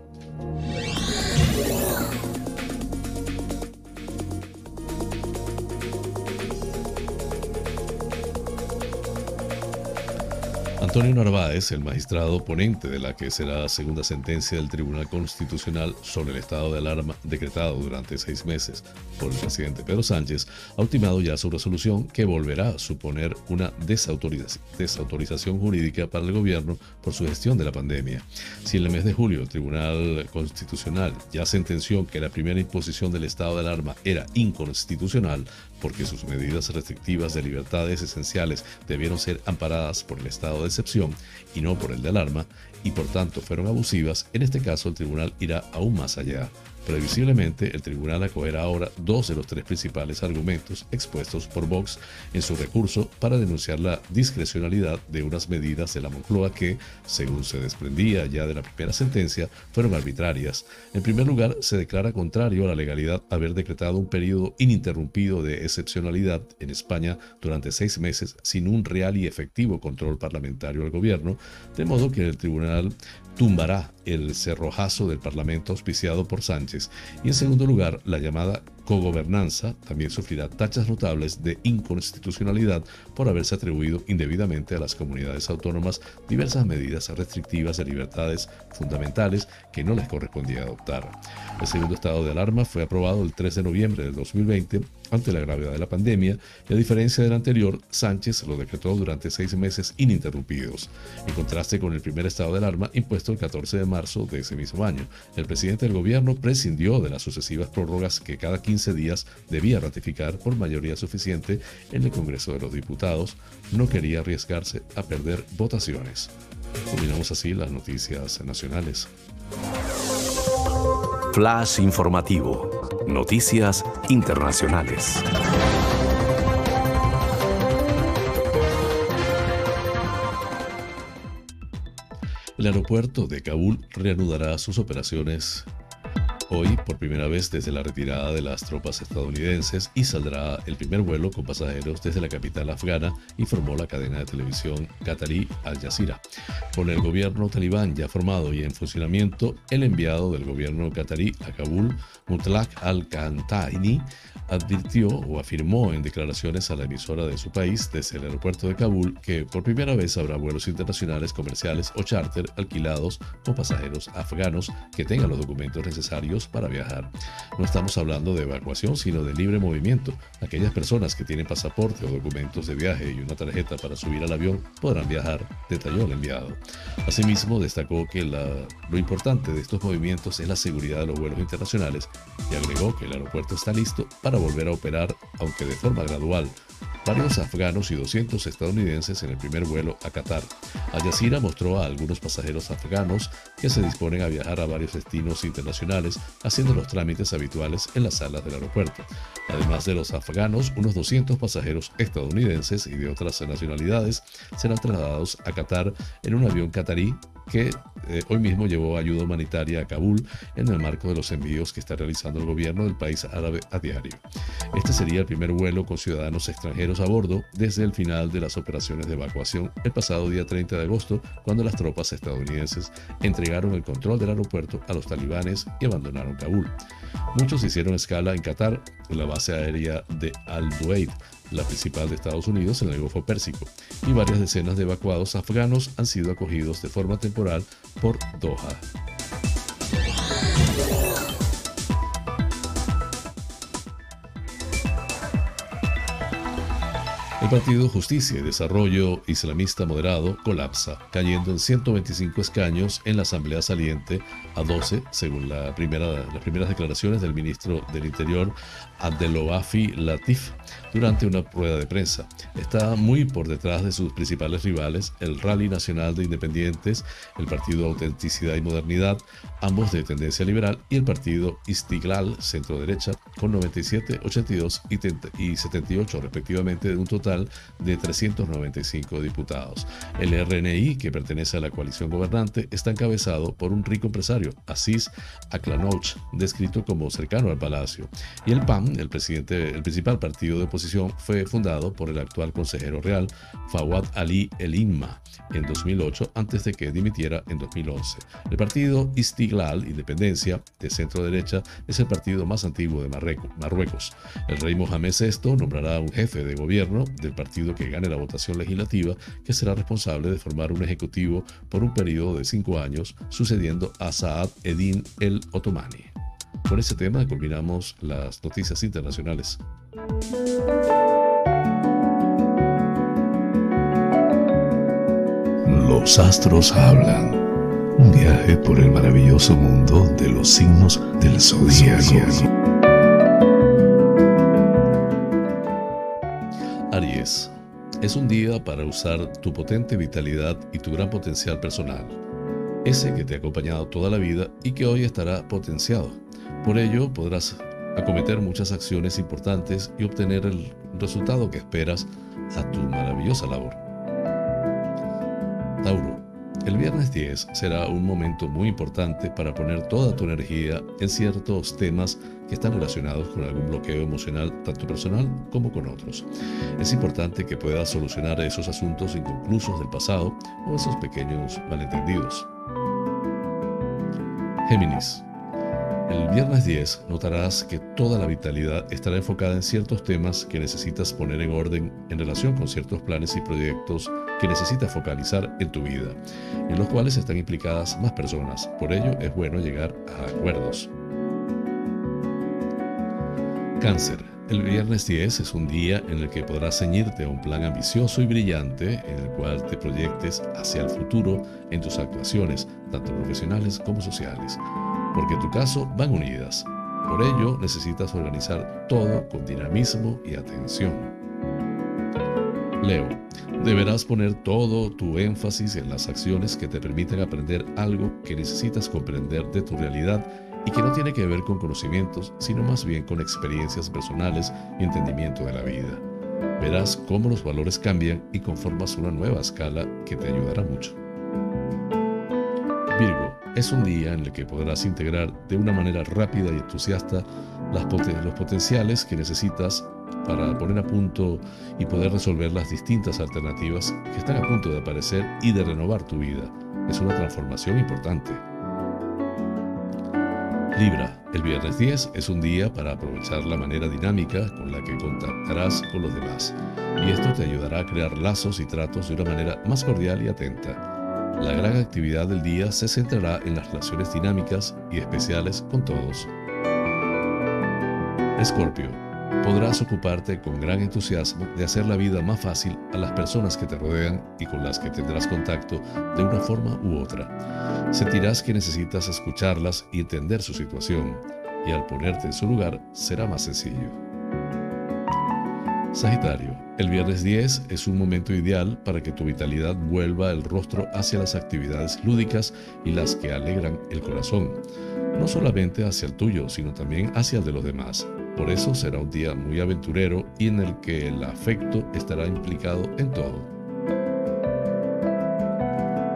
Antonio Narváez, el magistrado ponente de la que será la segunda sentencia del Tribunal Constitucional sobre el estado de alarma decretado durante seis meses por el presidente Pedro Sánchez, ha ultimado ya su resolución que volverá a suponer una desautorización jurídica para el gobierno por su gestión de la pandemia. Si en el mes de julio el Tribunal Constitucional ya sentenció que la primera imposición del estado de alarma era inconstitucional, porque sus medidas restrictivas de libertades esenciales debieron ser amparadas por el estado de excepción y no por el de alarma, y por tanto fueron abusivas, en este caso el tribunal irá aún más allá. Previsiblemente, el tribunal acogerá ahora dos de los tres principales argumentos expuestos por Vox en su recurso para denunciar la discrecionalidad de unas medidas de la Moncloa que, según se desprendía ya de la primera sentencia, fueron arbitrarias. En primer lugar, se declara contrario a la legalidad haber decretado un periodo ininterrumpido de excepcionalidad en España durante seis meses sin un real y efectivo control parlamentario al gobierno, de modo que el tribunal tumbará el cerrojazo del Parlamento auspiciado por Sánchez. Y en segundo lugar la llamada cogobernanza también sufrirá tachas notables de inconstitucionalidad por haberse atribuido indebidamente a las comunidades autónomas diversas medidas restrictivas de libertades fundamentales que no les correspondía adoptar. El segundo estado de alarma fue aprobado el 3 de noviembre del 2020 ante la gravedad de la pandemia y a diferencia del anterior, Sánchez lo decretó durante seis meses ininterrumpidos, en contraste con el primer estado de alarma impuesto el 14 de marzo de ese mismo año. El presidente del gobierno prescindió de las sucesivas prórrogas que cada 15 días debía ratificar por mayoría suficiente en el Congreso de los Diputados, no quería arriesgarse a perder votaciones. Combinamos así las noticias nacionales. Flash informativo. Noticias internacionales. El aeropuerto de Kabul reanudará sus operaciones hoy por primera vez desde la retirada de las tropas estadounidenses y saldrá el primer vuelo con pasajeros desde la capital afgana, informó la cadena de televisión qatarí Al Jazeera. Con el gobierno talibán ya formado y en funcionamiento, el enviado del gobierno qatarí a Kabul, Mutlaq al-Kantaini, advirtió o afirmó en declaraciones a la emisora de su país desde el aeropuerto de Kabul que por primera vez habrá vuelos internacionales comerciales o charter alquilados con pasajeros afganos que tengan los documentos necesarios para viajar. No estamos hablando de evacuación, sino de libre movimiento. Aquellas personas que tienen pasaporte o documentos de viaje y una tarjeta para subir al avión podrán viajar, detalló el enviado. Asimismo, destacó que lo importante de estos movimientos es la seguridad de los vuelos internacionales y agregó que el aeropuerto está listo para volver a operar, aunque de forma gradual, varios afganos y 200 estadounidenses en el primer vuelo a Qatar. Al Jazeera mostró a algunos pasajeros afganos que se disponen a viajar a varios destinos internacionales haciendo los trámites habituales en las salas del aeropuerto. Además de los afganos, unos 200 pasajeros estadounidenses y de otras nacionalidades serán trasladados a Qatar en un avión qatarí que eh, hoy mismo llevó ayuda humanitaria a Kabul en el marco de los envíos que está realizando el gobierno del país árabe a diario. Este sería el primer vuelo con ciudadanos extranjeros a bordo desde el final de las operaciones de evacuación el pasado día 30 de agosto, cuando las tropas estadounidenses entregaron el control del aeropuerto a los talibanes y abandonaron Kabul. Muchos hicieron escala en Qatar, en la base aérea de Al-Duaid, la principal de Estados Unidos en el Golfo Pérsico, y varias decenas de evacuados afganos han sido acogidos de forma temporal por Doha. El Partido Justicia y Desarrollo Islamista Moderado colapsa, cayendo en 125 escaños en la Asamblea saliente a 12, según la primera, las primeras declaraciones del ministro del Interior, Abdeloafi Latif, durante una prueba de prensa. Está muy por detrás de sus principales rivales, el Rally Nacional de Independientes, el Partido Autenticidad y Modernidad, ambos de tendencia liberal, y el Partido Istiglal, centro-derecha, con 97, 82 y 78 respectivamente, de un total de 395 diputados. El RNI, que pertenece a la coalición gobernante, está encabezado por un rico empresario Asís Aklanouch, descrito como cercano al palacio. Y el PAN, el, presidente, el principal partido de oposición, fue fundado por el actual consejero real Fawad Ali El Inma en 2008 antes de que dimitiera en 2011. El partido Istiglal, Independencia, de centro derecha, es el partido más antiguo de Marruecos. El rey Mohamed VI nombrará un jefe de gobierno del partido que gane la votación legislativa, que será responsable de formar un ejecutivo por un periodo de cinco años, sucediendo a Saad Edin el Otomani. Con este tema culminamos las noticias internacionales. Los astros hablan. Un viaje por el maravilloso mundo de los signos del zodiaco. Aries. Es un día para usar tu potente vitalidad y tu gran potencial personal, ese que te ha acompañado toda la vida y que hoy estará potenciado. Por ello podrás acometer muchas acciones importantes y obtener el resultado que esperas a tu maravillosa labor. Tauro, el viernes 10 será un momento muy importante para poner toda tu energía en ciertos temas que están relacionados con algún bloqueo emocional, tanto personal como con otros. Es importante que puedas solucionar esos asuntos inconclusos del pasado o esos pequeños malentendidos. Géminis, el viernes 10 notarás que toda la vitalidad estará enfocada en ciertos temas que necesitas poner en orden en relación con ciertos planes y proyectos que necesitas focalizar en tu vida, en los cuales están implicadas más personas. Por ello es bueno llegar a acuerdos. Cáncer. El viernes 10 es un día en el que podrás ceñirte a un plan ambicioso y brillante en el cual te proyectes hacia el futuro en tus actuaciones, tanto profesionales como sociales porque tu caso van unidas. Por ello necesitas organizar todo con dinamismo y atención. Leo, deberás poner todo tu énfasis en las acciones que te permiten aprender algo que necesitas comprender de tu realidad y que no tiene que ver con conocimientos, sino más bien con experiencias personales y entendimiento de la vida. Verás cómo los valores cambian y conformas una nueva escala que te ayudará mucho. Virgo, es un día en el que podrás integrar de una manera rápida y entusiasta los potenciales que necesitas para poner a punto y poder resolver las distintas alternativas que están a punto de aparecer y de renovar tu vida. Es una transformación importante. Libra, el viernes 10 es un día para aprovechar la manera dinámica con la que contactarás con los demás, y esto te ayudará a crear lazos y tratos de una manera más cordial y atenta. La gran actividad del día se centrará en las relaciones dinámicas y especiales con todos. Escorpio, podrás ocuparte con gran entusiasmo de hacer la vida más fácil a las personas que te rodean y con las que tendrás contacto de una forma u otra. Sentirás que necesitas escucharlas y entender su situación, y al ponerte en su lugar será más sencillo. Sagitario, el viernes 10 es un momento ideal para que tu vitalidad vuelva el rostro hacia las actividades lúdicas y las que alegran el corazón, no solamente hacia el tuyo, sino también hacia el de los demás. Por eso será un día muy aventurero y en el que el afecto estará implicado en todo.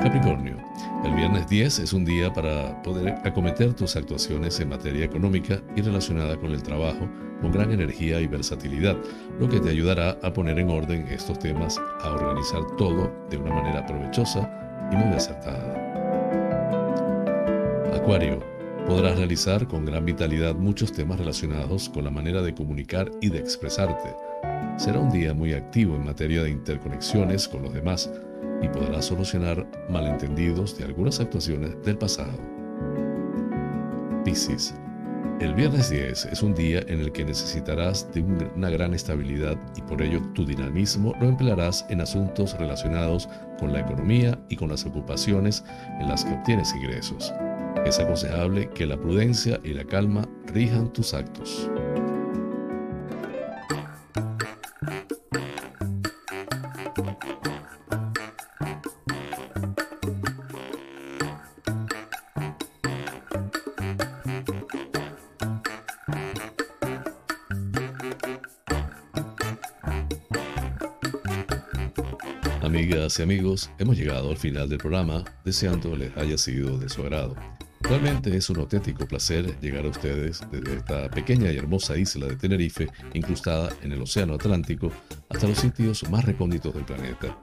Capricornio, el viernes 10 es un día para poder acometer tus actuaciones en materia económica y relacionada con el trabajo con gran energía y versatilidad, lo que te ayudará a poner en orden estos temas, a organizar todo de una manera provechosa y muy acertada. Acuario, podrás realizar con gran vitalidad muchos temas relacionados con la manera de comunicar y de expresarte. Será un día muy activo en materia de interconexiones con los demás y podrás solucionar malentendidos de algunas actuaciones del pasado. Piscis, el viernes 10 es un día en el que necesitarás de una gran estabilidad y por ello tu dinamismo lo emplearás en asuntos relacionados con la economía y con las ocupaciones en las que obtienes ingresos. Es aconsejable que la prudencia y la calma rijan tus actos. Amigas y amigos, hemos llegado al final del programa, deseando les haya sido de su agrado. Realmente es un auténtico placer llegar a ustedes desde esta pequeña y hermosa isla de Tenerife, incrustada en el Océano Atlántico, hasta los sitios más recónditos del planeta.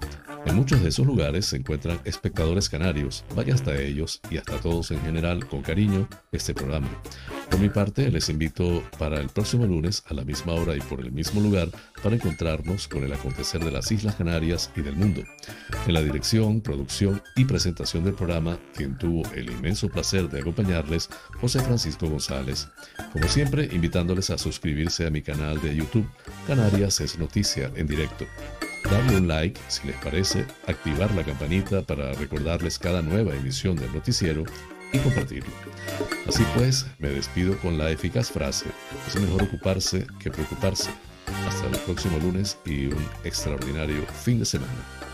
En muchos de esos lugares se encuentran espectadores canarios, vaya hasta ellos y hasta todos en general con cariño este programa. Por mi parte, les invito para el próximo lunes a la misma hora y por el mismo lugar para encontrarnos con el acontecer de las Islas Canarias y del mundo. En la dirección, producción y presentación del programa, quien tuvo el inmenso placer de acompañarles, José Francisco González. Como siempre, invitándoles a suscribirse a mi canal de YouTube, Canarias es Noticia en directo. Darle un like si les parece, activar la campanita para recordarles cada nueva emisión del noticiero y compartirlo. Así pues, me despido con la eficaz frase, es mejor ocuparse que preocuparse. Hasta el próximo lunes y un extraordinario fin de semana.